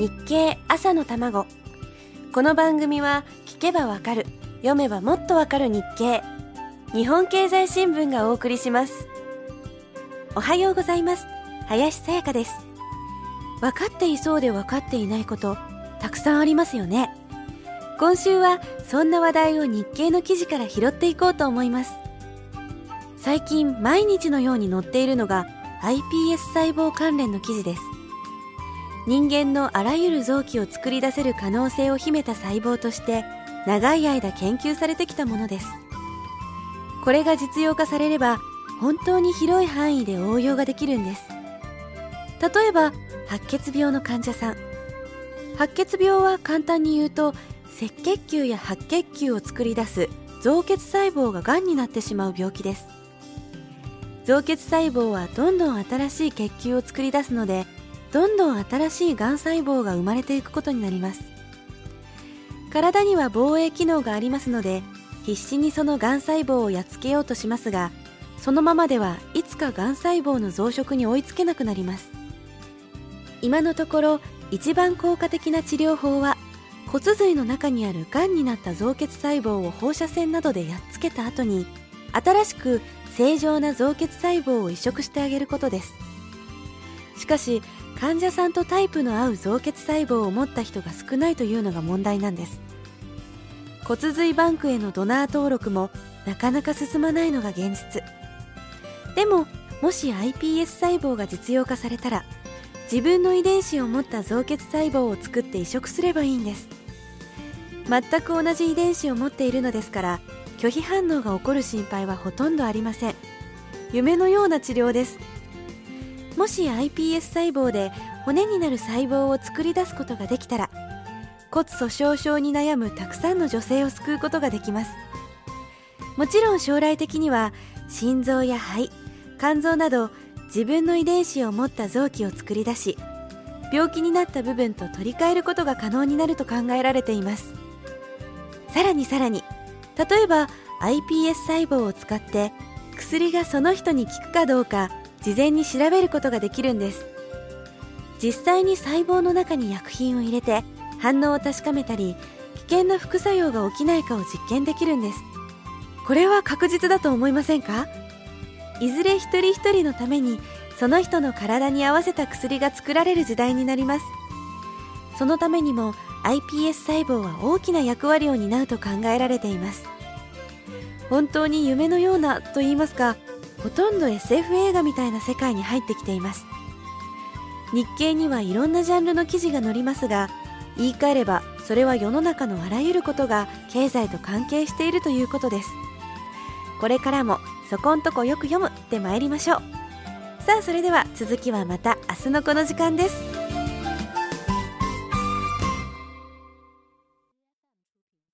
日経朝の卵。この番組は聞けばわかる読めばもっとわかる日経。日本経済新聞がお送りします。おはようございます。林さやかです。分かっていそうで分かっていないことたくさんありますよね。今週はそんな話題を日経の記事から拾っていこうと思います。最近毎日のように載っているのが iPS 細胞関連の記事です。人間のあらゆる臓器を作り出せる可能性を秘めた細胞として長い間研究されてきたものです。これが実用化されれば本当に広い範囲で応用ができるんです。例えば白血病の患者さん。白血病は簡単に言うと赤血球や白血球を作り出す造血細胞ががんになってしまう病気です。造血細胞はどんどん新しい血球を作り出すのでどんどん新しいがん細胞が生まれていくことになります。体には防衛機能がありますので必死にそのがん細胞をやっつけようとしますがそのままではいつかがん細胞の増殖に追いつけなくなります。今のところ一番効果的な治療法は骨髄の中にあるがんになった造血細胞を放射線などでやっつけた後に新しく正常な造血細胞を移植してあげることです。しかし患者さんとタイプの合う造血細胞を持った人が少ないというのが問題なんです。骨髄バンクへのドナー登録もなかなか進まないのが現実。でももし iPS 細胞が実用化されたら自分の遺伝子を持った造血細胞を作って移植すればいいんです。全く同じ遺伝子を持っているのですから拒否反応が起こる心配はほとんどありません。夢のような治療です。もし iPS 細胞で骨になる細胞を作り出すことができたら骨粗しょう症に悩むたくさんの女性を救うことができます。もちろん将来的には心臓や肺肝臓など自分の遺伝子を持った臓器を作り出し病気になった部分と取り替えることが可能になると考えられています。さらにさらに例えば iPS 細胞を使って薬がその人に効くかどうか事前に調べることができるんです。実際に細胞の中に薬品を入れて反応を確かめたり危険な副作用が起きないかを実験できるんです。これは確実だと思いませんか？いずれ一人一人のためにその人の体に合わせた薬が作られる時代になります。そのためにも iPS 細胞は大きな役割を担うと考えられています。本当に夢のようなと言いますかほとんど SF 映画みたいな世界に入ってきています。日経にはいろんなジャンルの記事が載りますが言い換えればそれは世の中のあらゆることが経済と関係しているということです。これからもそこんとこよく読むって参りましょう。さあそれでは続きはまた明日のこの時間です。